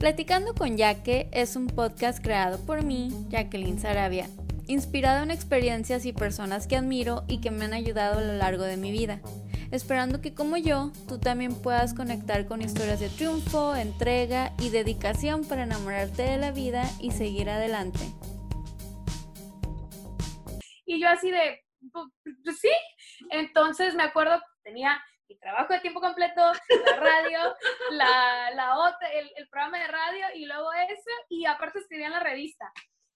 Platicando con Yaque es un podcast creado por mí, Jacqueline Sarabia, inspirado en experiencias y personas que admiro y que me han ayudado a lo largo de mi vida, esperando que como yo, tú también puedas conectar con historias de triunfo, entrega y dedicación para enamorarte de la vida y seguir adelante. Y yo así de, pues, pues sí, entonces me acuerdo, tenía mi trabajo de tiempo completo, la radio, la, la otra, el, el, programa de radio y luego eso, y aparte escribía en la revista.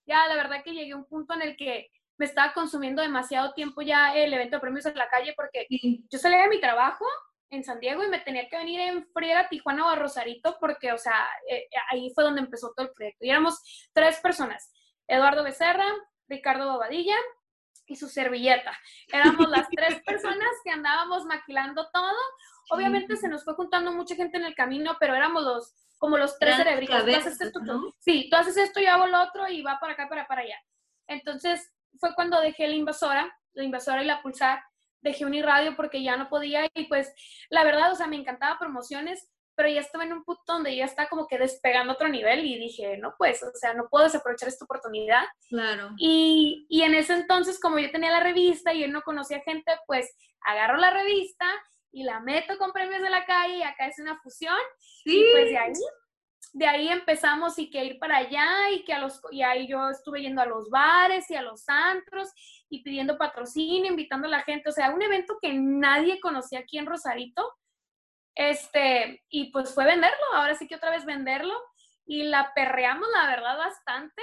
Ya, la verdad que llegué a un punto en el que me estaba consumiendo demasiado tiempo ya el evento de premios en la calle porque yo salía de mi trabajo en San Diego y me tenía que venir en friega Tijuana o a Rosarito porque, o sea, eh, ahí fue donde empezó todo el proyecto. Y éramos tres personas, Eduardo Becerra, Ricardo Bobadilla y su servilleta. Éramos las tres personas que andábamos maquilando todo. Obviamente se nos fue juntando mucha gente en el camino, pero éramos los, como los tres cerebritos. esto, Sí, tú haces esto, yo hago lo otro y va para acá, para, para allá. Entonces fue cuando dejé la invasora, la invasora y la pulsar, dejé Uniradio porque ya no podía y pues la verdad, o sea, me encantaba promociones, pero ya estaba en un punto donde ya está como que despegando otro nivel y dije, no, pues, o sea, no puedo desaprovechar esta oportunidad. Claro. Y, y en ese entonces, como yo tenía la revista y él no conocía gente, pues agarro la revista y la meto con premios de la calle y acá es una fusión. Sí. Y pues de ahí, de ahí empezamos y que ir para allá y que a los, y ahí yo estuve yendo a los bares y a los antros y pidiendo patrocinio, invitando a la gente, o sea, un evento que nadie conocía aquí en Rosarito este, y pues fue venderlo, ahora sí que otra vez venderlo. Y la perreamos, la verdad, bastante,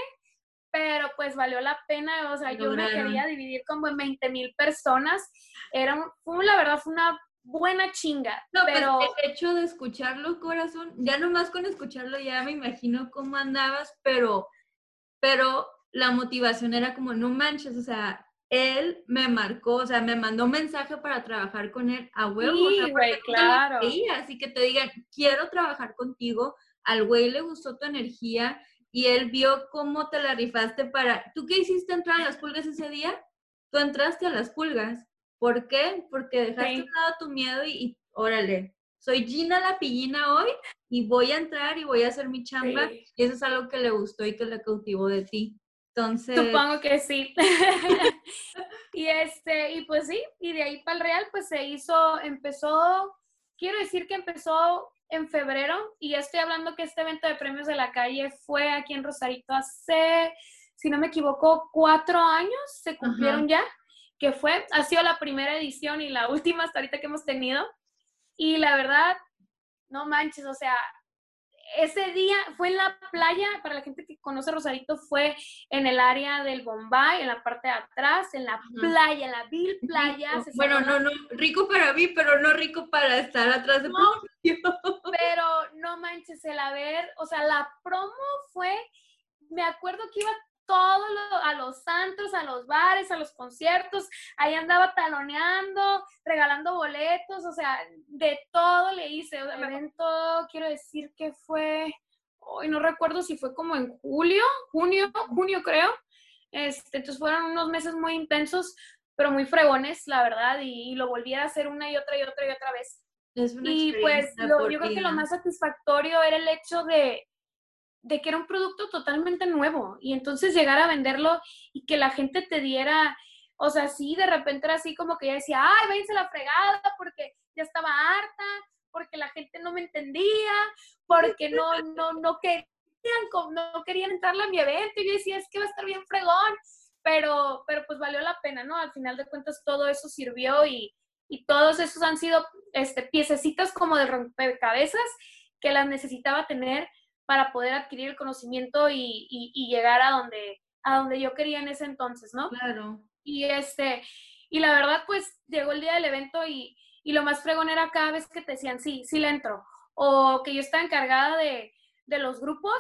pero pues valió la pena, o sea, yo me quería dividir como en 20 mil personas. Era, fue, la verdad, fue una buena chinga. No, pues, pero el hecho de escucharlo, corazón, ya nomás con escucharlo ya me imagino cómo andabas, pero, pero la motivación era como, no manches, o sea, él me marcó, o sea, me mandó un mensaje para trabajar con él a huevo. Sí, güey, claro. así que te digan, quiero trabajar contigo, al güey le gustó tu energía y él vio cómo te la rifaste para... ¿Tú qué hiciste entrar a las pulgas ese día? Tú entraste a las pulgas. ¿Por qué? Porque dejaste sí. un lado tu miedo y, órale, soy Gina la pillina hoy y voy a entrar y voy a hacer mi chamba. Sí. Y eso es algo que le gustó y que le cautivó de ti. Entonces... Supongo que sí. y este, y pues sí, y de ahí para el Real, pues se hizo, empezó, quiero decir que empezó en febrero, y ya estoy hablando que este evento de premios de la calle fue aquí en Rosarito hace, si no me equivoco, cuatro años, se cumplieron ya, que fue, ha sido la primera edición y la última hasta ahorita que hemos tenido. Y la verdad, no manches, o sea, ese día fue en la playa, para la gente que conoce Rosarito, fue en el área del Bombay, en la parte de atrás, en la playa, en la vil playa. bueno, no, no, rico para mí, pero no rico para estar atrás de no, Pero no manches, el haber, o sea, la promo fue, me acuerdo que iba todo lo, a los santos, a los bares, a los conciertos, ahí andaba taloneando, regalando boletos, o sea, de todo le hice. El evento, quiero decir que fue, hoy no recuerdo si fue como en julio, junio, junio creo. Este, entonces fueron unos meses muy intensos, pero muy fregones, la verdad, y, y lo volví a hacer una y otra y otra y otra vez. y pues lo, yo creo que lo más satisfactorio era el hecho de, de que era un producto totalmente nuevo y entonces llegar a venderlo y que la gente te diera, o sea, sí, de repente era así como que ya decía, ay, váyanse la fregada porque ya estaba harta, porque la gente no me entendía, porque no, no, no querían, no querían entrarle a mi evento y yo decía, es que va a estar bien fregón, pero, pero pues valió la pena, ¿no? Al final de cuentas todo eso sirvió y, y todos esos han sido este, piececitas como de rompecabezas que las necesitaba tener para poder adquirir el conocimiento y, y, y, llegar a donde, a donde yo quería en ese entonces, ¿no? Claro. Y este, y la verdad, pues llegó el día del evento y, y lo más fregón era cada vez que te decían, sí, sí le entro, o que yo estaba encargada de, de los grupos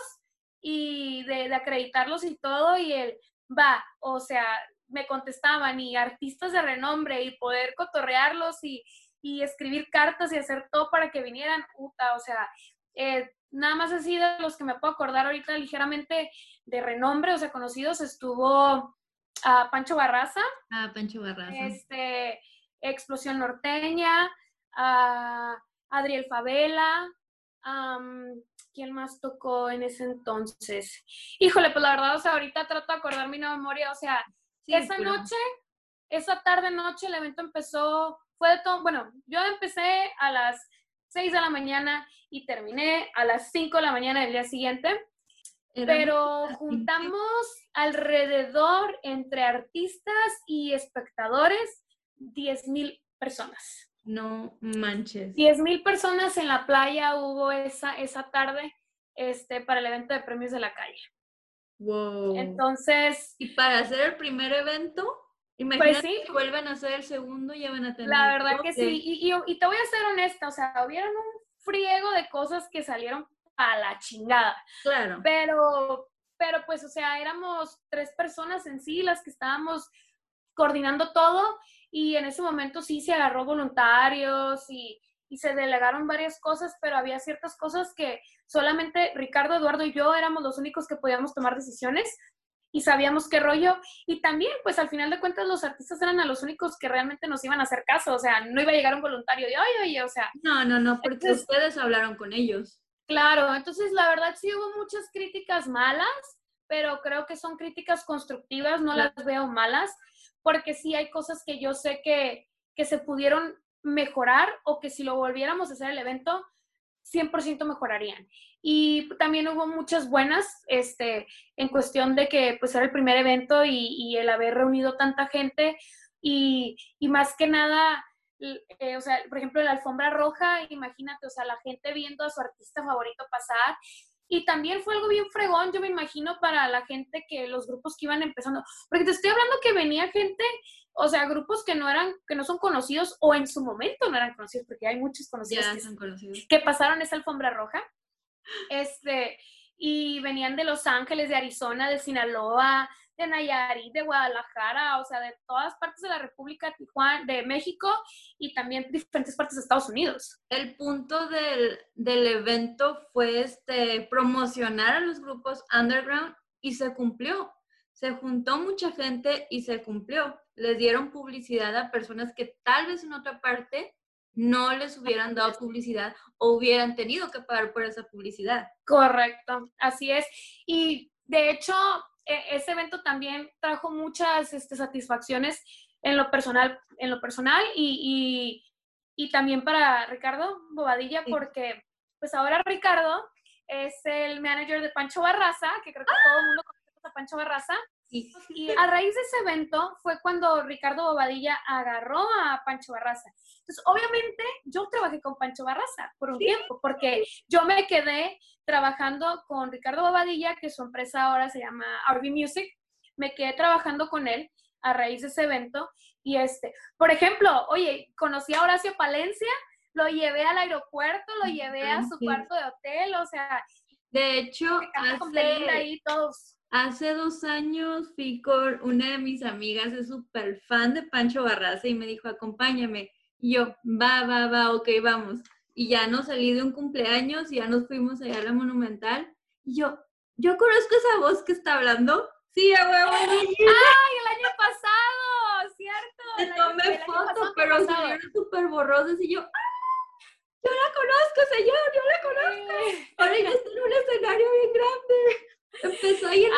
y de, de acreditarlos y todo, y él va, o sea, me contestaban y artistas de renombre y poder cotorrearlos y, y escribir cartas y hacer todo para que vinieran, puta, o sea, eh, nada más así de los que me puedo acordar ahorita ligeramente de renombre, o sea, conocidos, estuvo a Pancho Barraza. Ah, Pancho Barraza. Este, Explosión Norteña, a Adriel Favela, ¿Quién más tocó en ese entonces? Híjole, pues la verdad, o sea, ahorita trato de acordar mi memoria, o sea, esa noche, esa tarde noche, el evento empezó, fue de todo, bueno, yo empecé a las 6 de la mañana y terminé a las 5 de la mañana del día siguiente, pero juntamos alrededor entre artistas y espectadores 10 mil personas. No manches. 10 mil personas en la playa hubo esa, esa tarde este, para el evento de premios de la calle. Wow. Entonces. ¿Y para hacer el primer evento? Imagínate pues sí. que vuelven a hacer el segundo, ya van a tener. La verdad que sí. Y, y, te voy a ser honesta, o sea, hubieron un friego de cosas que salieron a la chingada. Claro. Pero, pero pues, o sea, éramos tres personas en sí las que estábamos coordinando todo y en ese momento sí se agarró voluntarios y, y, se delegaron varias cosas, pero había ciertas cosas que solamente Ricardo, Eduardo y yo éramos los únicos que podíamos tomar decisiones y sabíamos qué rollo. Y también, pues al final de cuentas, los artistas eran a los únicos que realmente nos iban a hacer caso, o sea, no iba a llegar un voluntario de, oye, oye, o sea. No, no, no, porque ustedes hablaron con ellos. Claro, entonces la verdad sí hubo muchas críticas malas, pero creo que son críticas constructivas, no las veo malas porque sí hay cosas que yo sé que, que se pudieron mejorar o que si lo volviéramos a hacer el evento, 100% mejorarían. Y también hubo muchas buenas, este, en cuestión de que pues era el primer evento y, el haber reunido tanta gente y, y más que nada, eh, o sea, por ejemplo, la alfombra roja, imagínate, o sea, la gente viendo a su artista favorito pasar y también fue algo bien fregón, yo me imagino, para la gente que los grupos que iban empezando. Porque te estoy hablando que venía gente, o sea, grupos que no eran, que no son conocidos o en su momento no eran conocidos, porque hay muchos conocidos, que, son conocidos. que pasaron esa alfombra roja. Este, y venían de Los Ángeles, de Arizona, de Sinaloa, de Nayarit, de Guadalajara, o sea, de todas partes de la República Tijuana, de México y también diferentes partes de Estados Unidos. El punto del, del evento fue este, promocionar a los grupos underground y se cumplió. Se juntó mucha gente y se cumplió. Les dieron publicidad a personas que tal vez en otra parte no les hubieran dado publicidad o hubieran tenido que pagar por esa publicidad. Correcto, así es. Y de hecho, ese evento también trajo muchas este, satisfacciones en lo personal, en lo personal y, y, y también para Ricardo Bobadilla, porque pues ahora Ricardo es el manager de Pancho Barraza, que creo que todo el mundo conoce a Pancho Barraza. Y a raíz de ese evento fue cuando Ricardo Bobadilla agarró a Pancho Barraza. Entonces, obviamente, yo trabajé con Pancho Barraza por un tiempo, porque yo me quedé trabajando con Ricardo Bobadilla, que su empresa ahora se llama RB Music. Me quedé trabajando con él a raíz de ese evento. Y este, por ejemplo, oye, conocí a Horacio Palencia, lo llevé al aeropuerto, lo llevé a su cuarto de hotel, o sea. De hecho, hace, ahí todos Hace dos años fui con una de mis amigas, es súper fan de Pancho Barraza y me dijo, acompáñame. Y yo, va, va, va, ok, vamos. Y ya nos salí de un cumpleaños y ya nos fuimos allá a la Monumental. Y yo, yo conozco esa voz que está hablando. Sí, a huevo. ¡Ay, el año pasado! ¿Cierto? Te tomé foto, pero salieron súper borrosas y yo, ¡ah! Yo la conozco, señor, yo la conozco. Ahora ya está en un escenario bien grande. Empezó a ir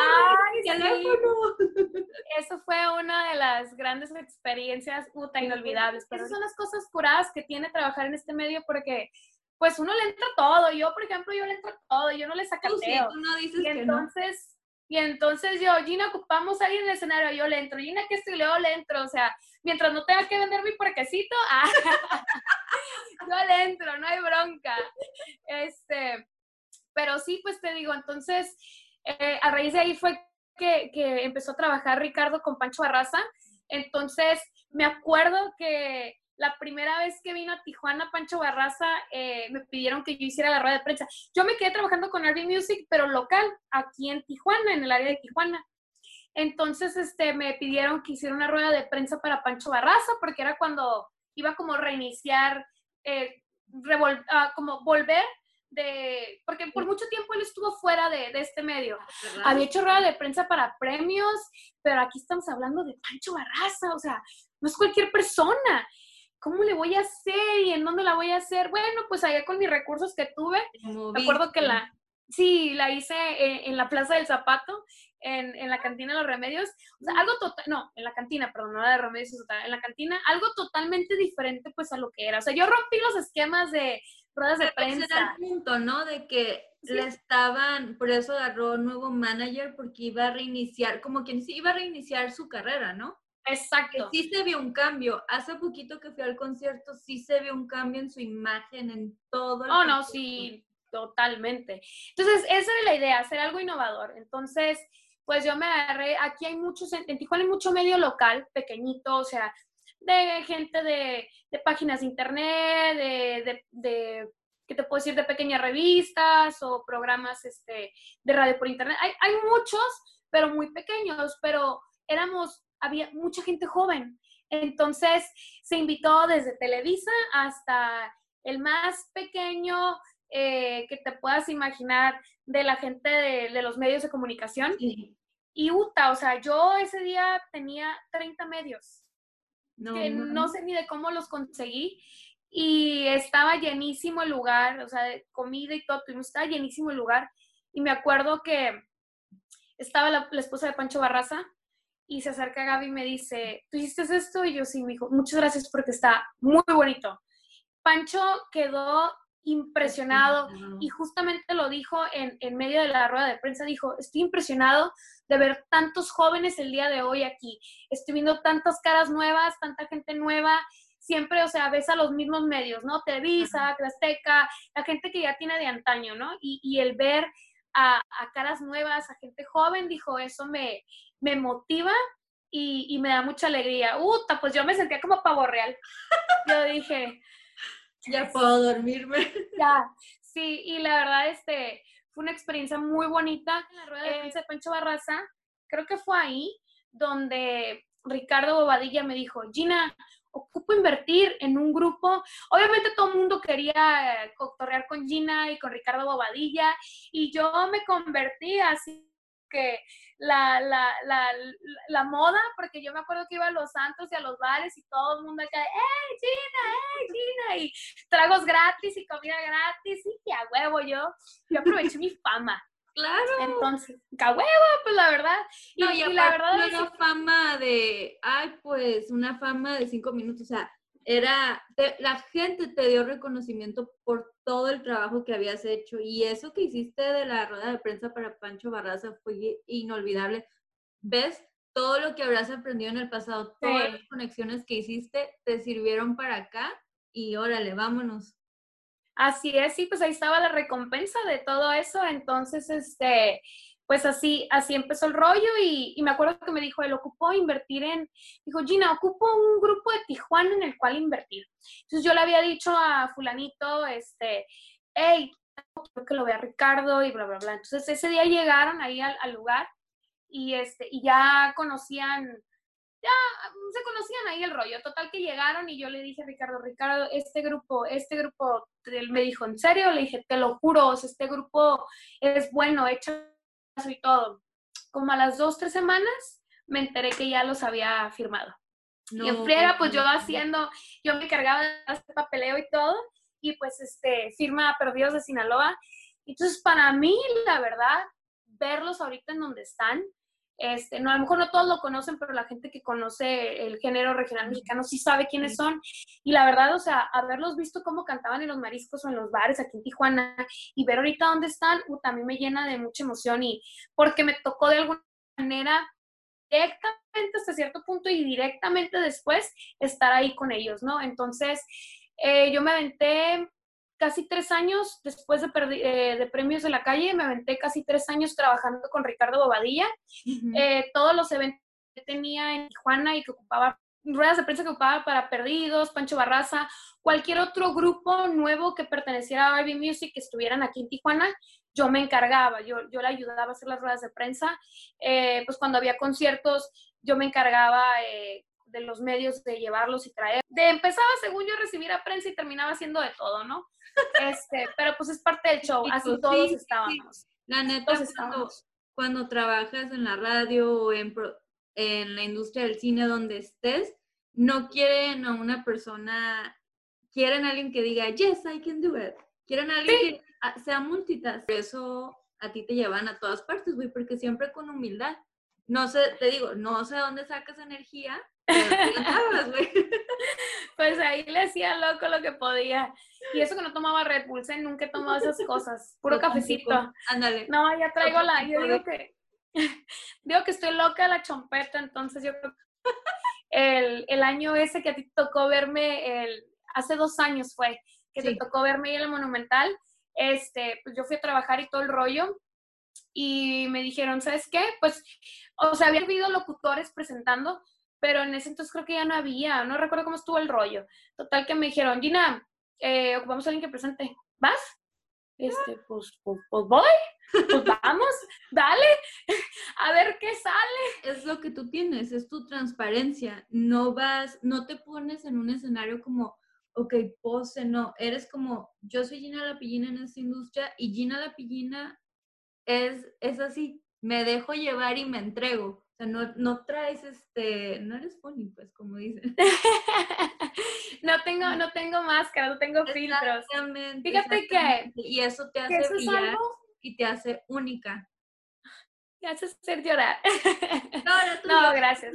el teléfono. Eso fue una de las grandes experiencias puta inolvidables. Pero esas son las cosas curadas que tiene trabajar en este medio porque pues uno le entra todo. Yo, por ejemplo, yo le entro todo, yo no le sacateo. Sí, tú no dices y entonces, Y entonces yo, Gina, ocupamos ahí en el escenario, yo le entro. Gina, que estoy, luego le entro. O sea, mientras no tenga que vender mi parquecito, ah, yo le entro, no hay bronca. Este, pero sí, pues te digo, entonces eh, a raíz de ahí fue que, empezó a trabajar Ricardo con Pancho Barraza. Entonces, me acuerdo que la primera vez que vino a Tijuana Pancho Barraza, eh, me pidieron que yo hiciera la rueda de prensa. Yo me quedé trabajando con RB Music, pero local, aquí en Tijuana, en el área de Tijuana. Entonces, este, me pidieron que hiciera una rueda de prensa para Pancho Barraza, porque era cuando iba como reiniciar, eh, ah, como volver de, porque por mucho tiempo él estuvo fuera de, de este medio. Había hecho rueda de prensa para premios, pero aquí estamos hablando de Pancho Barraza, o sea, no es cualquier persona. ¿cómo le voy a hacer y en dónde la voy a hacer? Bueno, pues allá con mis recursos que tuve, me acuerdo que la, sí, la hice en, la Plaza del Zapato, en, en, la cantina de los remedios, o sea, algo total, no, en la cantina, perdón, no la de remedios, en la cantina, algo totalmente diferente pues a lo que era. O sea, yo rompí los esquemas de ruedas de prensa. Ese era el punto, ¿no? De que le estaban, por eso agarró nuevo manager, porque iba a reiniciar, como quien sí iba a reiniciar su carrera, ¿no? Exacto. sí se vio un cambio. Hace poquito que fui al concierto, sí se vio un cambio en su imagen, en todo. El oh, no, sí, totalmente. Entonces, esa es la idea, hacer algo innovador. Entonces, pues yo me agarré, aquí hay muchos, en Tijuana hay mucho medio local, pequeñito, o sea, de gente de, de páginas de internet, de, de, de, ¿qué te puedo decir? De pequeñas revistas o programas este, de radio por internet. Hay, hay muchos, pero muy pequeños, pero éramos había mucha gente joven. Entonces se invitó desde Televisa hasta el más pequeño eh, que te puedas imaginar de la gente de, los medios de comunicación. Y UTA, o sea, yo ese día tenía 30 medios, no, que no. sé ni de cómo los conseguí. Y estaba llenísimo el lugar, o sea, de comida y todo, estaba llenísimo el lugar. Y me acuerdo que estaba la esposa de Pancho Barraza, y se acerca a Gaby y me dice, ¿tú hiciste esto? Y yo sí, me dijo, muchas gracias porque está muy bonito. Pancho quedó impresionado y justamente lo dijo en, en medio de la rueda de prensa, dijo, estoy impresionado de ver tantos jóvenes el día de hoy aquí, estoy viendo tantas caras nuevas, tanta gente nueva, siempre, o sea, ves a los mismos medios, ¿no? Televisa, Azteca, la gente que ya tiene de antaño, ¿no? Y, y el ver a, a, caras nuevas, a gente joven, dijo, eso me, me motiva y, me da mucha alegría. Uta, pues yo me sentía como pavo real. Yo dije, ya puedo dormirme. Ya, sí, y la verdad, este, fue una experiencia muy bonita. En la rueda de prensa de Pancho Barraza, creo que fue ahí donde Ricardo Bobadilla me dijo, Gina, ocupo invertir en un grupo. Obviamente todo el mundo quería cotorrear con Gina y con Ricardo Bobadilla y yo me convertí así que la, la, la, la, moda, porque yo me acuerdo que iba a los santos y a los bares y todo el mundo acá, ¡eh, Gina, eh, Gina! Y tragos gratis y comida gratis, y a huevo yo, yo aproveché mi fama. Claro. Entonces, a huevo, pues la verdad. Y, y, la verdad. Una fama de, ay, pues, una fama de cinco minutos, o sea, era, la gente te dio reconocimiento por todo el trabajo que habías hecho y eso que hiciste de la rueda de prensa para Pancho Barraza fue inolvidable. ¿Ves? Todo lo que habrás aprendido en el pasado, todas las conexiones que hiciste te sirvieron para acá y órale, vámonos. Así es, sí, pues ahí estaba la recompensa de todo eso, entonces, este, pues así, así empezó el rollo y, me acuerdo que me dijo, él ocupó invertir en, dijo, Gina, ocupo un grupo de Tijuana en el cual invertir. Entonces yo le había dicho a fulanito, este, hey, quiero que lo vea Ricardo y bla, bla, bla. Entonces ese día llegaron ahí al, lugar y, este, y ya conocían, ya se conocían ahí el rollo. Total que llegaron y yo le dije a Ricardo, Ricardo, este grupo, este grupo, él me dijo, ¿en serio? Le dije, te lo juro, este grupo es bueno, hecho y todo. Como a las dos, tres semanas, me enteré que ya los había firmado. y en friega, pues yo haciendo, yo me encargaba de hacer papeleo y todo, y pues este, firma Perdidos de Sinaloa. Entonces, para mí, la verdad, verlos ahorita en donde están, este, no, a lo mejor no todos lo conocen, pero la gente que conoce el género regional mexicano sí sabe quiénes son. Y la verdad, o sea, haberlos visto cómo cantaban en los mariscos o en los bares aquí en Tijuana y ver ahorita dónde están, uh, también me llena de mucha emoción y porque me tocó de alguna manera directamente hasta cierto punto y directamente después estar ahí con ellos, ¿no? Entonces, eh, yo me aventé casi tres años después de, eh, de, Premios de la Calle, me aventé casi tres años trabajando con Ricardo Bobadilla. Eh, todos los eventos que tenía en Tijuana y que ocupaba, ruedas de prensa que ocupaba para Perdidos, Pancho Barraza, cualquier otro grupo nuevo que perteneciera a Barbie Music que estuvieran aquí en Tijuana, yo me encargaba, yo, yo le ayudaba a hacer las ruedas de prensa. Eh, pues cuando había conciertos, yo me encargaba de los medios de llevarlos y traer. De empezaba, según yo, recibir a prensa y terminaba haciendo de todo, ¿no? Este, pero pues es parte del show, así pues todos estábamos. La neta, cuando, cuando, trabajas en la radio o en, en la industria del cine, donde estés, no quieren a una persona, quieren a alguien que diga, yes, I can do it. Quieren a alguien que sea multitask. Por eso a ti te llevan a todas partes, güey, porque siempre con humildad. No sé, te digo, no sé dónde sacas energía, pero güey. Pues ahí le hacía loco lo que podía. Y eso que no tomaba Red Bull, ¿eh? nunca he tomado esas cosas. Puro cafecito. Ándale. No, ya traigo la, yo digo que, digo que estoy loca de la chompeta, entonces yo creo que el, el año ese que a ti te tocó verme, el, hace dos años fue, que te tocó verme ahí en el Monumental, este, pues yo fui a trabajar y todo el rollo, y me dijeron, ¿sabes qué? Pues, o sea, había habido locutores presentando, pero en ese entonces creo que ya no había, no recuerdo cómo estuvo el rollo. Total que me dijeron, Gina, eh, ocupamos a alguien que presente, ¿vas? Este, pues, pues, pues voy, pues vamos, dale, a ver qué sale. Es lo que tú tienes, es tu transparencia. No vas, no te pones en un escenario como, ok, pose, no, eres como, yo soy Gina Lapillina en esta industria y Gina Lapillina es, es así, me dejo llevar y me entrego. O sea, no, no traes este, no eres funny, pues, como dicen. no tengo, no tengo máscara, no tengo filtros. Fíjate que. Y eso te hace brillar y te hace única. Te hace hacer llorar. No, no gracias.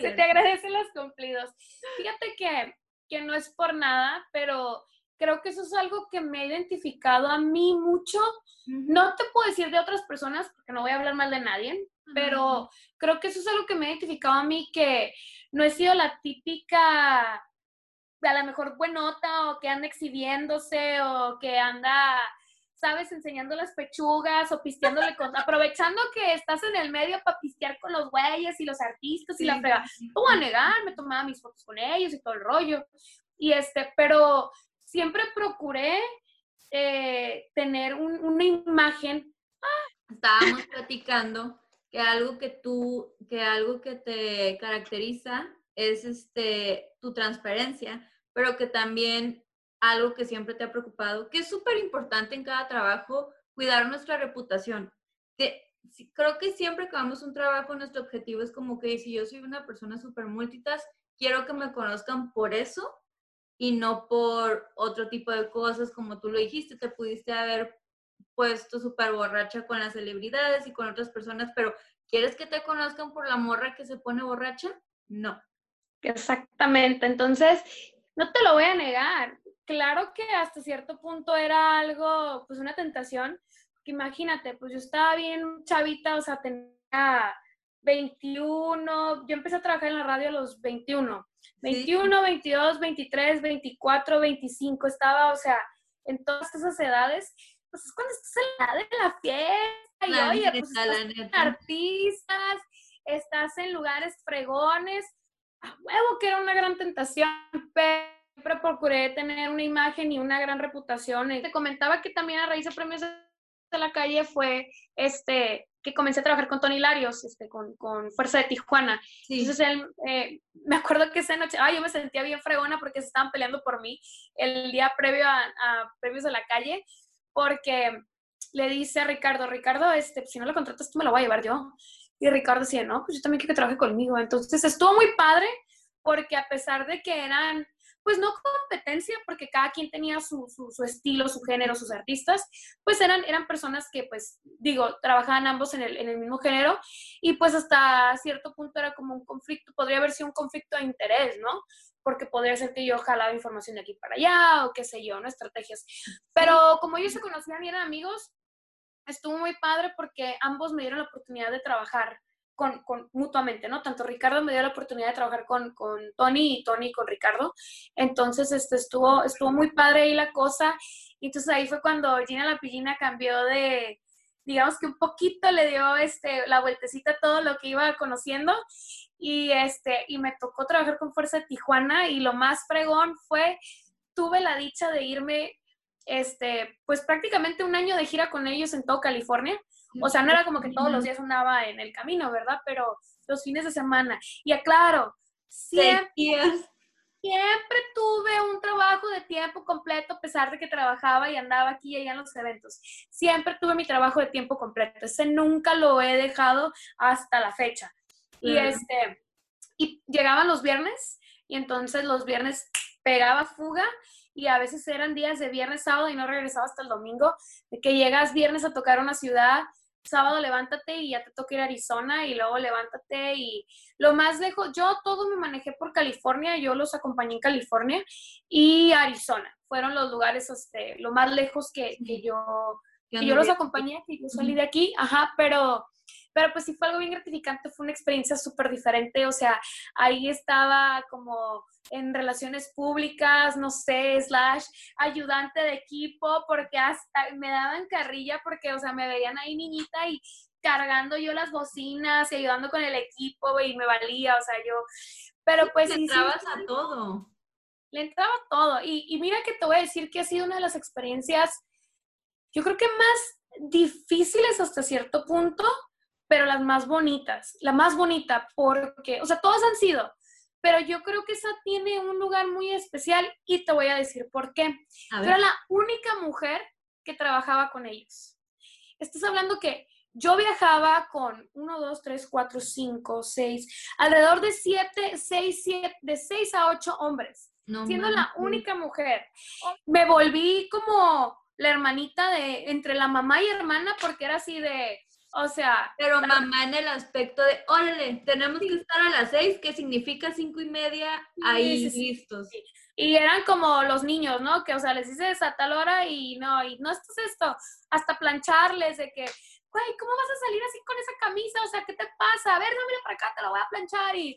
Se te agradecen los cumplidos. Fíjate que, que no es por nada, pero creo que eso es algo que me ha identificado a mí mucho. No te puedo decir de otras personas, porque no voy a hablar mal de nadie, pero creo que eso es algo que me ha identificado a mí, que no he sido la típica, a lo mejor buenota, o que anda exhibiéndose, o que anda, sabes, enseñando las pechugas, o pisteándole con, aprovechando que estás en el medio para pistear con los güeyes y los artistas y la frega. No voy a negar, me tomaba mis fotos con ellos y todo el rollo. Y este, pero siempre procuré eh, tener una imagen. Estábamos platicando que algo que tú, que algo que te caracteriza es este, tu transparencia, pero que también algo que siempre te ha preocupado, que es súper importante en cada trabajo, cuidar nuestra reputación. creo que siempre que vamos un trabajo, nuestro objetivo es como que si yo soy una persona súper multitask, quiero que me conozcan por eso y no por otro tipo de cosas, como tú lo dijiste, te pudiste haber puesto súper borracha con las celebridades y con otras personas, pero ¿quieres que te conozcan por la morra que se pone borracha? No. Exactamente, entonces, no te lo voy a negar. Claro que hasta cierto punto era algo, pues una tentación. Imagínate, pues yo estaba bien chavita, o sea, tenía 21, yo empecé a trabajar en la radio a los 21. 21, 22, 23, 24, 25, estaba, o sea, en todas esas edades, pues es cuando estás en la de la fiesta y oye, pues estás artistas, estás en lugares fregones, a huevo que era una gran tentación, pero siempre procuré tener una imagen y una gran reputación. Te comentaba que también a raíz de premios de la calle fue este que comencé a trabajar con Tony Larios, este, con, con Fuerza de Tijuana. Entonces él, eh, me acuerdo que esa noche, ay, yo me sentía bien fregona porque se estaban peleando por mí el día previo a, a premios de la calle, porque le dice a Ricardo, Ricardo, este, si no lo contratas, tú me lo voy a llevar yo. Y Ricardo decía, no, pues yo también quiero que trabaje conmigo. Entonces estuvo muy padre porque a pesar de que eran pues no competencia, porque cada quien tenía su, su, estilo, su género, sus artistas, pues eran, eran personas que, pues, digo, trabajaban ambos en el, en el mismo género y pues hasta cierto punto era como un conflicto, podría haber sido un conflicto de interés, ¿no? Porque podría ser que yo jalaba información de aquí para allá o qué sé yo, ¿no? Estrategias. Pero como ellos se conocían y eran amigos, estuvo muy padre porque ambos me dieron la oportunidad de trabajar mutuamente, ¿no? Tanto Ricardo me dio la oportunidad de trabajar con, con Tony y Tony con Ricardo. Entonces, este, estuvo, estuvo muy padre ahí la cosa. Y entonces ahí fue cuando Gina La Pillina cambió de, digamos que un poquito le dio este, la vueltecita a todo lo que iba conociendo. Y, este, y me tocó trabajar con Fuerza Tijuana y lo más fregón fue, tuve la dicha de irme, este, pues prácticamente un año de gira con ellos en todo California. O sea, no era como que todos los días andaba en el camino, ¿verdad? Pero los fines de semana. Y aclaro, siempre, siempre tuve un trabajo de tiempo completo, a pesar de que trabajaba y andaba aquí y allá en los eventos. Siempre tuve mi trabajo de tiempo completo. Ese nunca lo he dejado hasta la fecha. Y este, y llegaban los viernes y entonces los viernes pegaba fuga y a veces eran días de viernes, sábado y no regresaba hasta el domingo, de que llegas viernes a tocar una ciudad, sábado levántate y ya te toca ir a Arizona y luego levántate y lo más lejos, yo todo me manejé por California, yo los acompañé en California y Arizona, fueron los lugares, este, lo más lejos que, que yo, que yo los acompañé, que yo salí de aquí, ajá, pero pero pues sí fue algo bien gratificante, fue una experiencia súper diferente, o sea, ahí estaba como en relaciones públicas, no sé, slash ayudante de equipo, porque hasta me daban carrilla porque, o sea, me veían ahí niñita y cargando yo las bocinas y ayudando con el equipo y me valía, o sea, yo, pero pues... Le entrabas a todo. Le entraba todo. Y, y mira que te voy a decir que ha sido una de las experiencias, yo creo que más difíciles hasta cierto punto, pero las más bonitas. La más bonita porque, o sea, todas han sido, pero yo creo que esa tiene un lugar muy especial y te voy a decir por qué. Era la única mujer que trabajaba con ellos. Estás hablando que yo viajaba con uno, dos, tres, cuatro, cinco, seis, alrededor de siete, seis, siete, de seis a ocho hombres, siendo la única mujer. Me volví como la hermanita de entre la mamá y hermana porque era así de o sea. Pero mamá en el aspecto de, órale, tenemos que estar a las seis, que significa cinco y media, ahí listos. Y eran como los niños, ¿no? Que, o sea, les dices a tal hora y no, y no esto es esto, hasta plancharles de que, güey, ¿cómo vas a salir así con esa camisa? O sea, ¿qué te pasa? A ver, no, mira para acá, te la voy a planchar. Y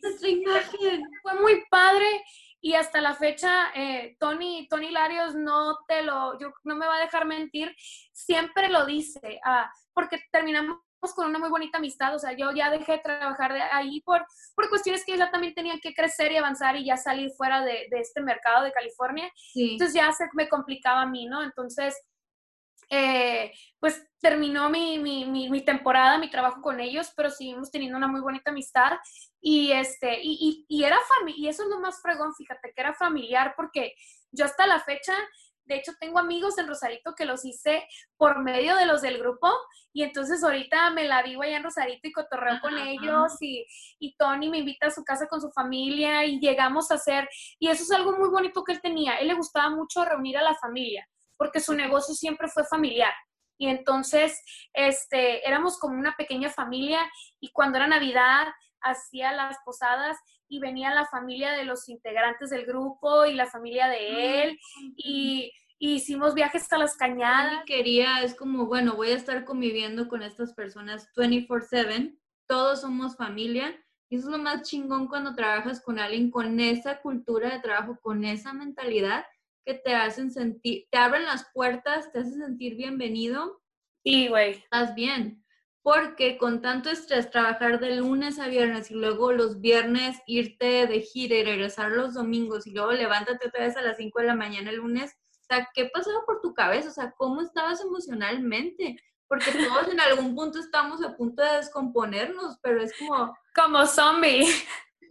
fue muy padre. Y hasta la fecha, eh, Tony, Tony Larios no te lo, yo, no me va a dejar mentir, siempre lo dice, ah, porque terminamos con una muy bonita amistad, o sea, yo ya dejé de trabajar de ahí por, por cuestiones que ella también tenía que crecer y avanzar y ya salir fuera de, de este mercado de California, entonces ya se me complicaba a mí, ¿no? Entonces, eh, pues terminó mi, mi, mi, temporada, mi trabajo con ellos, pero seguimos teniendo una muy bonita amistad y, este, y, y, y era familia, y eso es lo más fregón, fíjate, que era familiar porque yo hasta la fecha, de hecho tengo amigos en Rosarito que los hice por medio de los del grupo y entonces ahorita me la vivo allá en Rosarito y cotorreo con ellos y, y Tony me invita a su casa con su familia y llegamos a hacer, y eso es algo muy bonito que él tenía, él le gustaba mucho reunir a la familia porque su negocio siempre fue familiar. Y entonces, este, éramos como una pequeña familia y cuando era Navidad hacía las posadas y venía la familia de los integrantes del grupo y la familia de él y, hicimos viajes a las cañadas. quería, es como, bueno, voy a estar conviviendo con estas personas 24/7, todos somos familia y eso es lo más chingón cuando trabajas con alguien con esa cultura de trabajo, con esa mentalidad que te hacen sentir, te abren las puertas, te hacen sentir bienvenido. Sí, güey. Estás bien. Porque con tanto estrés, trabajar de lunes a viernes y luego los viernes irte de gira y regresar los domingos y luego levántate otra vez a las 5 de la mañana el lunes, o sea, ¿qué pasaba por tu cabeza? O sea, ¿cómo estabas emocionalmente? Porque todos en algún punto estamos a punto de descomponernos, pero es como... Como zombie.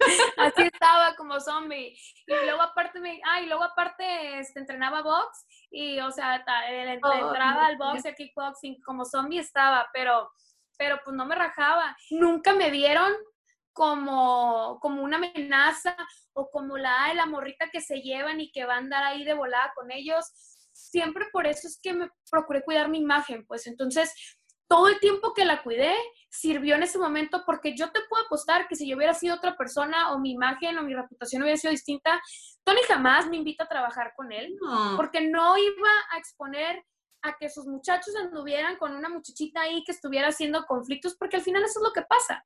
Así estaba como zombie. Y luego aparte me, ah, y luego aparte este, entrenaba box y, o sea, oh, entraba al box al kickboxing como zombie estaba, pero, pero pues no me rajaba. Nunca me vieron como, como una amenaza o como la, la morrita que se llevan y que va a andar ahí de volada con ellos. Siempre por eso es que me procuré cuidar mi imagen, pues entonces todo el tiempo que la cuidé sirvió en ese momento porque yo te puedo apostar que si yo hubiera sido otra persona o mi imagen o mi reputación hubiera sido distinta, Tony jamás me invita a trabajar con él porque no iba a exponer a que sus muchachos anduvieran con una muchachita ahí que estuviera haciendo conflictos porque al final eso es lo que pasa.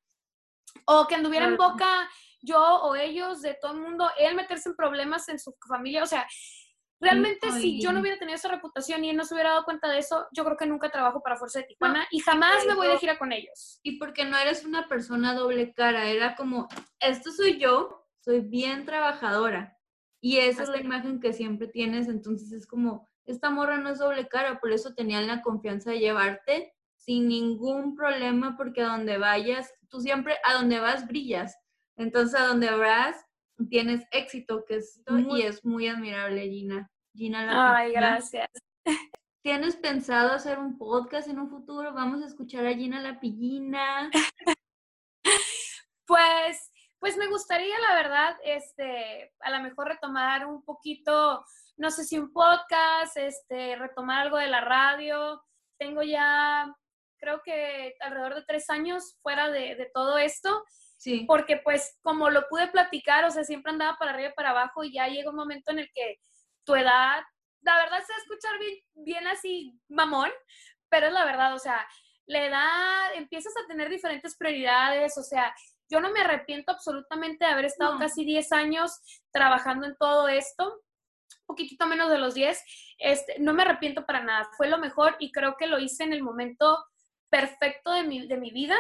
O que anduviera en boca yo o ellos de todo el mundo, él meterse en problemas en su familia, o sea, Realmente, si yo no hubiera tenido esa reputación y él no se hubiera dado cuenta de eso, yo creo que nunca trabajo para Fuerza de Tijuana y jamás me voy de gira con ellos. Y porque no eres una persona doble cara, era como, esto soy yo, soy bien trabajadora. Y esa es la imagen que siempre tienes, entonces es como, esta morra no es doble cara, por eso tenían la confianza de llevarte sin ningún problema, porque a donde vayas, tú siempre, a donde vas, brillas. Entonces, a donde vas, tienes éxito, que es, y es muy admirable, Gina. Gina la Ay, gracias. ¿Tienes pensado hacer un podcast en un futuro? Vamos a escuchar a Gina la Pillina. pues Pues me gustaría, la verdad, este, a lo mejor retomar un poquito, no sé si un podcast, este, retomar algo de la radio. Tengo ya, creo que alrededor de tres años fuera de, de todo esto. Sí. Porque pues como lo pude platicar, o sea, siempre andaba para arriba y para abajo y ya llega un momento en el que tu edad, la verdad se va a escuchar bien, bien así mamón, pero es la verdad, o sea, la edad, empiezas a tener diferentes prioridades, o sea, yo no me arrepiento absolutamente de haber estado casi 10 años trabajando en todo esto, poquitito menos de los 10, este, no me arrepiento para nada, fue lo mejor y creo que lo hice en el momento perfecto de mi, de mi vida.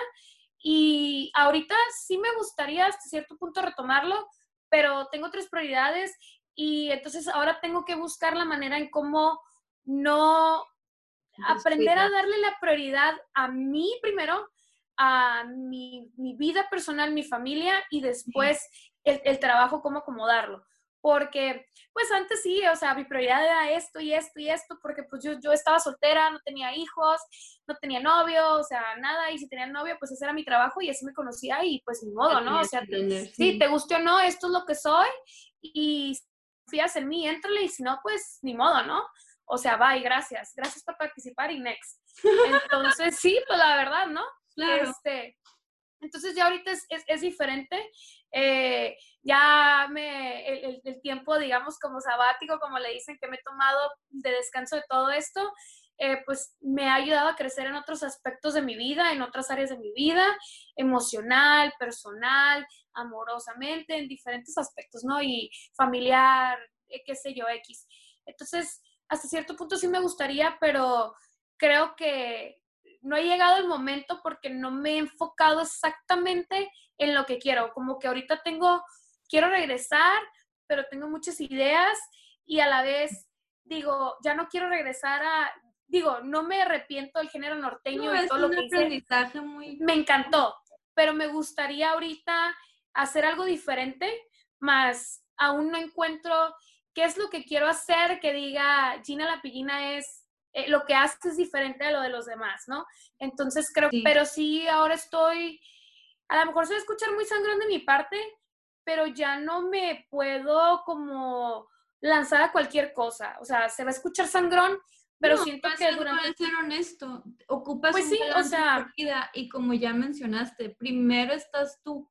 Y ahorita sí me gustaría hasta cierto punto retomarlo, pero tengo tres prioridades y entonces ahora tengo que buscar la manera en cómo no aprender a darle la prioridad a mí primero, a mi, vida personal, mi familia y después el, trabajo, cómo acomodarlo. Porque, pues antes sí, o sea, mi prioridad era esto y esto y esto, porque pues yo, yo estaba soltera, no tenía hijos, no tenía novio, o sea, nada, y si tenía novio, pues ese era mi trabajo y así me conocía y pues ni modo, ¿no? O sea, sí, te guste o no, esto es lo que soy y fías en mí, éntrale y si no, pues ni modo, ¿no? O sea, bye, gracias, gracias por participar y next. Entonces, sí, pues la verdad, ¿no? Claro. Este, entonces ya ahorita es, es, diferente. Eh, ya me, el, tiempo, digamos, como sabático, como le dicen, que me he tomado de descanso de todo esto, eh, pues me ha ayudado a crecer en otros aspectos de mi vida, en otras áreas de mi vida, emocional, personal, amorosamente, en diferentes aspectos, ¿no? Y familiar, eh, qué sé yo, X. Entonces, hasta cierto punto sí me gustaría, pero creo que no he llegado el momento porque no me he enfocado exactamente en lo que quiero. Como que ahorita tengo, quiero regresar, pero tengo muchas ideas y a la vez digo, ya no quiero regresar a, digo, no me arrepiento del género norteño y todo lo que hice. Muy... Me encantó, pero me gustaría ahorita hacer algo diferente, más aún no encuentro qué es lo que quiero hacer que diga Gina la Pillina es eh, lo que hace es diferente a lo de los demás, ¿no? Entonces creo, pero sí, ahora estoy, a lo mejor se va a escuchar muy sangrón de mi parte, pero ya no me puedo como lanzar a cualquier cosa, o sea, se va a escuchar sangrón, pero siento que durante... ser honesto, ocupas pues sí, o sea, vida y como ya mencionaste, primero estás tú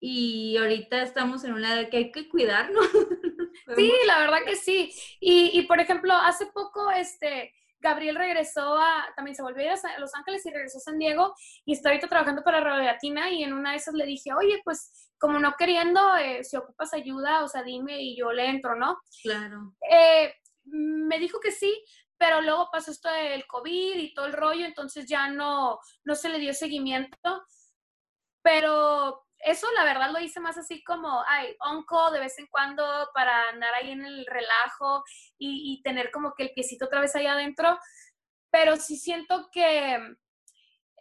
y ahorita estamos en una de que hay que cuidarnos. sí, la verdad que sí. Y, y, por ejemplo, hace poco, este, Gabriel regresó a, también se volvió a Los Ángeles y regresó a San Diego y está ahorita trabajando para Radio Latina y en una de esas le dije, oye, pues como no queriendo, eh, si ocupas ayuda, o sea, dime y yo le entro, ¿no? Claro. Eh, me dijo que sí, pero luego pasó esto del COVID y todo el rollo, entonces ya no, no se le dio seguimiento. Pero eso la verdad lo hice más así como, ay, onco de vez en cuando para andar ahí en el relajo y, tener como que el piecito otra vez ahí adentro. Pero sí siento que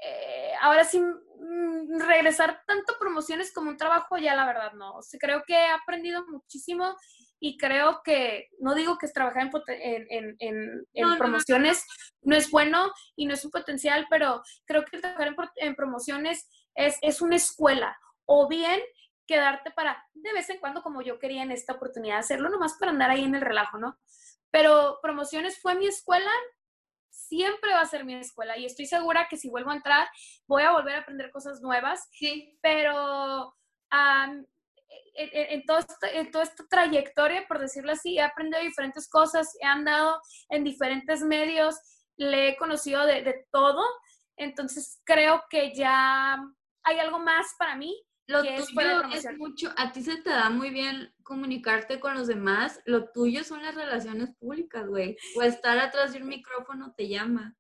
eh, ahora sí mm, regresar tanto promociones como un trabajo ya la verdad no. O sea, creo que he aprendido muchísimo y creo que, no digo que trabajar en, en, en, promociones no, es bueno y no es un potencial, pero creo que trabajar en, promociones es, es una escuela o bien quedarte para de vez en cuando, como yo quería en esta oportunidad hacerlo, nomás para andar ahí en el relajo, ¿no? Pero promociones fue mi escuela, siempre va a ser mi escuela y estoy segura que si vuelvo a entrar voy a volver a aprender cosas nuevas, sí. pero en, todo en, toda esta trayectoria, por decirlo así, he aprendido diferentes cosas, he andado en diferentes medios, le he conocido de, de todo, entonces creo que ya hay algo más para mí lo tuyo es mucho, a ti se te da muy bien comunicarte con los demás, lo tuyo son las relaciones públicas, güey. O estar atrás de un micrófono te llama.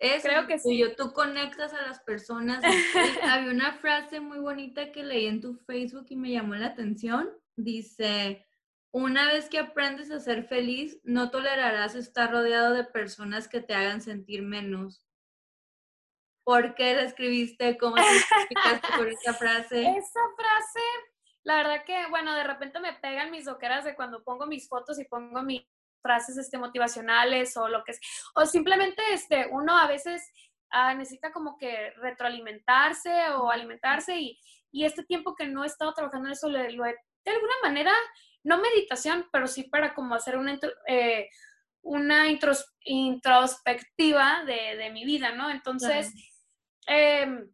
Es Creo que sí. Tú conectas a las personas. Había una frase muy bonita que leí en tu Facebook y me llamó la atención. Dice, una vez que aprendes a ser feliz, no tolerarás estar rodeado de personas que te hagan sentir menos. ¿Por qué la escribiste? ¿Cómo te explicaste por esa frase? Esa frase, la verdad que, bueno, de repente me pegan mis doqueras de cuando pongo mis fotos y pongo mis frases este, motivacionales o lo que es, o simplemente este, uno a veces ah, necesita como que retroalimentarse o alimentarse y, y este tiempo que no he estado trabajando en eso, lo, he, de alguna manera, no meditación, pero sí para como hacer una, eh, una introspectiva de, mi vida, ¿no? Entonces, em,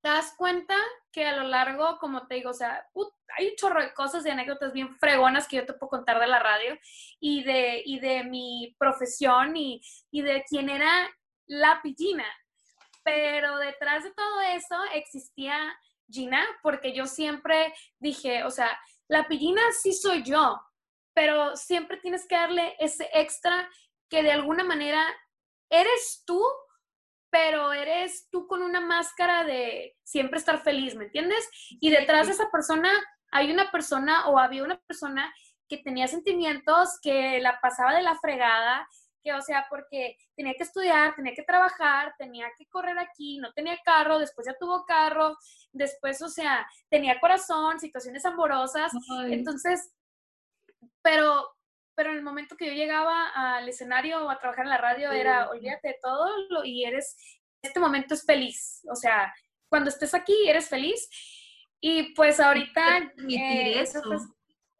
te das cuenta que a lo largo, como te digo, o sea, hay un chorro de cosas y anécdotas bien fregonas que yo te puedo contar de la radio y de, y de mi profesión y, y de quién era la pillina. Pero detrás de todo eso existía Gina, porque yo siempre dije, o sea, la pillina sí soy yo, pero siempre tienes que darle ese extra que de alguna manera eres tú, pero eres tú con una máscara de siempre estar feliz, ¿me entiendes? Y detrás de esa persona hay una persona o había una persona que tenía sentimientos, que la pasaba de la fregada, que, o sea, porque tenía que estudiar, tenía que trabajar, tenía que correr aquí, no tenía carro, después ya tuvo carro, después, o sea, tenía corazón, situaciones amorosas. Entonces, pero, pero en el momento que yo llegaba al escenario o a trabajar en la radio, era, olvídate de todo lo, y eres, este momento es feliz. O sea, cuando estés aquí, eres feliz. Y pues ahorita... Eh, eso.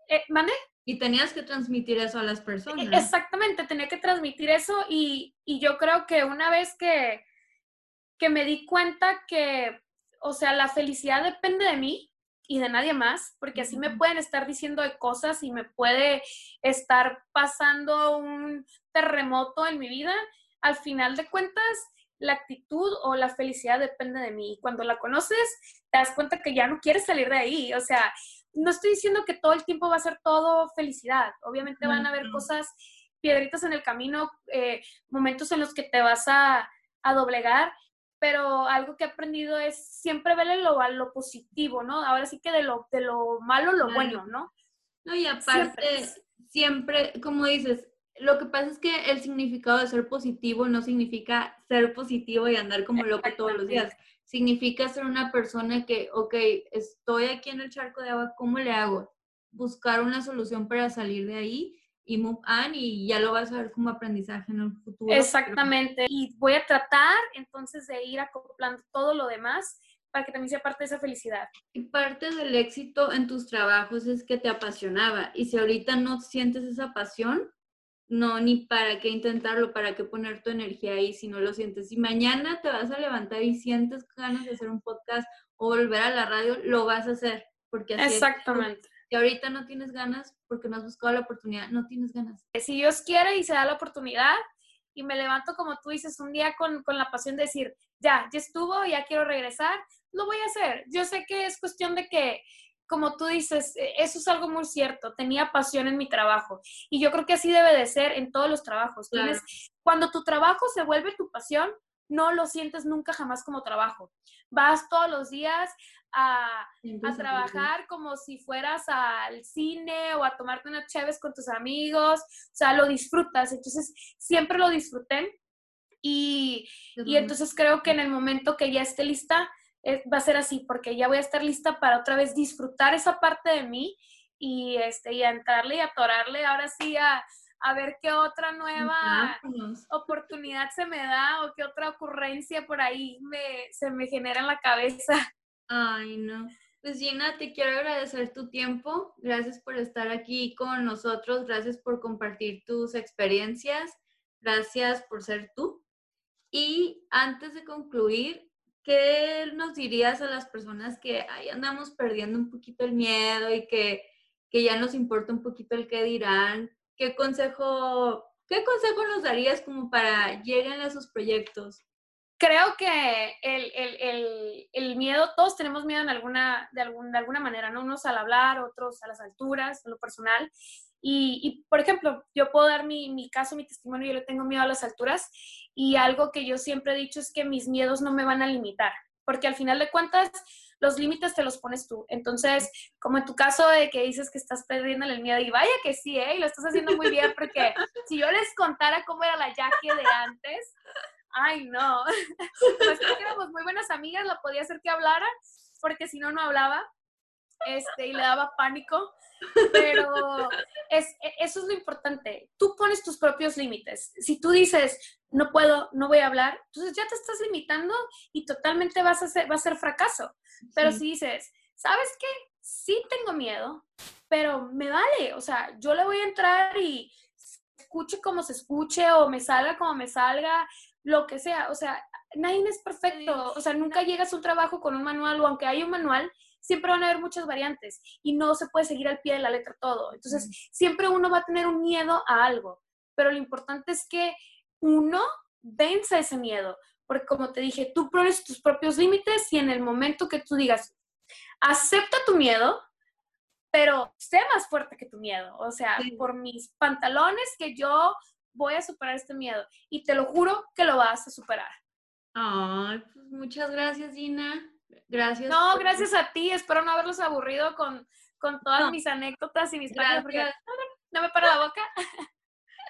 Eh, ¿Mande? Y tenías que transmitir eso a las personas. Exactamente, tenía que transmitir eso y, yo creo que una vez que, que me di cuenta que, o sea, la felicidad depende de mí y de nadie más, porque así me pueden estar diciendo de cosas y me puede estar pasando un terremoto en mi vida, al final de cuentas, la actitud o la felicidad depende de mí. Y cuando la conoces, te das cuenta que ya no quieres salir de ahí. O sea, no estoy diciendo que todo el tiempo va a ser todo felicidad. Obviamente van a haber cosas, piedritas en el camino, eh, momentos en los que te vas a, doblegar, pero algo que he aprendido es siempre verle lo, lo positivo, ¿no? Ahora sí que de lo, de lo malo, lo bueno, ¿no? No, y aparte, siempre, como dices, lo que pasa es que el significado de ser positivo no significa ser positivo y andar como loco todos los días significa ser una persona que, ok, estoy aquí en el charco de agua, ¿cómo le hago? Buscar una solución para salir de ahí y move on y ya lo vas a ver como aprendizaje en el futuro. Exactamente. Y voy a tratar entonces de ir acoplando todo lo demás para que también sea parte de esa felicidad. Y parte del éxito en tus trabajos es que te apasionaba. Y si ahorita no sientes esa pasión, no, ni para qué intentarlo, para qué poner tu energía ahí si no lo sientes. Si mañana te vas a levantar y sientes ganas de hacer un podcast o volver a la radio, lo vas a hacer. Porque así Exactamente. Si ahorita no tienes ganas porque no has buscado la oportunidad, no tienes ganas. Si Dios quiere y se da la oportunidad y me levanto como tú dices un día con, con la pasión de decir, ya, ya estuvo, ya quiero regresar, lo voy a hacer. Yo sé que es cuestión de que como tú dices, e, eso es algo muy cierto, tenía pasión en mi trabajo y yo creo que así debe de ser en todos los trabajos. Tienes, cuando tu trabajo se vuelve tu pasión, no lo sientes nunca jamás como trabajo. Vas todos los días a, a trabajar como si fueras al cine o a tomarte unas chaves con tus amigos, o sea, lo disfrutas, entonces siempre lo disfruté y, y entonces creo que en el momento que ya esté lista, va a ser así, porque ya voy a estar lista para otra vez disfrutar esa parte de mí y, este, y a entrarle y atorarle ahora sí a, a ver qué otra nueva oportunidad se me da o qué otra ocurrencia por ahí me, se me genera en la cabeza. Ay, no. Pues Gina, te quiero agradecer tu tiempo. Gracias por estar aquí con nosotros. Gracias por compartir tus experiencias. Gracias por ser tú. Y antes de concluir, ¿qué nos dirías a las personas que ahí andamos perdiendo un poquito el miedo y que, ya nos importa un poquito el qué dirán? ¿Qué consejo, qué consejo nos darías como para lleguen a sus proyectos? Creo que el, miedo, todos tenemos miedo en alguna, de, de alguna manera, ¿no? Unos al hablar, otros a las alturas, en lo personal. Y, por ejemplo, yo puedo dar mi, mi, caso, mi testimonio, yo le tengo miedo a las alturas y algo que yo siempre he dicho es que mis miedos no me van a limitar, porque al final de cuentas los límites te los pones tú. Entonces, como en tu caso de que dices que estás perdiendo el miedo, y vaya que sí, ¿eh? Y lo estás haciendo muy bien, porque si yo les contara cómo era la Jackie de antes, ay, no. Pues que éramos muy buenas amigas, la podía hacer que hablara, porque si no, no hablaba, este, y le daba pánico. Pero es, e, eso es lo importante. Tú pones tus propios límites. Si tú dices, no puedo, no voy a hablar, entonces ya te estás limitando y totalmente vas a ser, va a ser fracaso. Pero si dices, ¿sabes qué? Sí tengo miedo, pero me vale, o sea, yo le voy a entrar y escuche como se escuche o me salga como me salga, lo que sea, o sea, nadie es perfecto, o sea, nunca llegas a un trabajo con un manual o aunque hay un manual, siempre van a haber muchas variantes y no se puede seguir al pie de la letra todo. Entonces, siempre uno va a tener un miedo a algo, pero lo importante es que uno vence ese miedo, porque como te dije, tú pones tus propios límites y en el momento que tú digas, acepta tu miedo, pero sé más fuerte que tu miedo, o sea, por mis pantalones que yo voy a superar este miedo y te lo juro que lo vas a superar. Ay, pues muchas gracias, Gina. Gracias. No, gracias a ti. Espero no haberlos aburrido con, con todas mis anécdotas y mis gracias. porque no, me para la boca.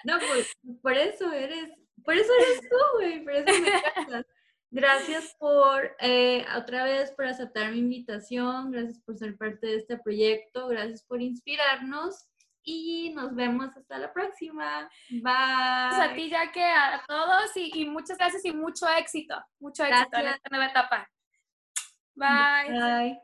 No, pues por eso eres, por eso eres tú, güey, por eso me encanta. Gracias por, eh, otra vez, por aceptar mi invitación, gracias por ser parte de este proyecto, gracias por inspirarnos y nos vemos hasta la próxima. Bye. Pues a ti, ya que a todos y, muchas gracias y mucho éxito, mucho éxito en esta nueva etapa. Bye. Bye.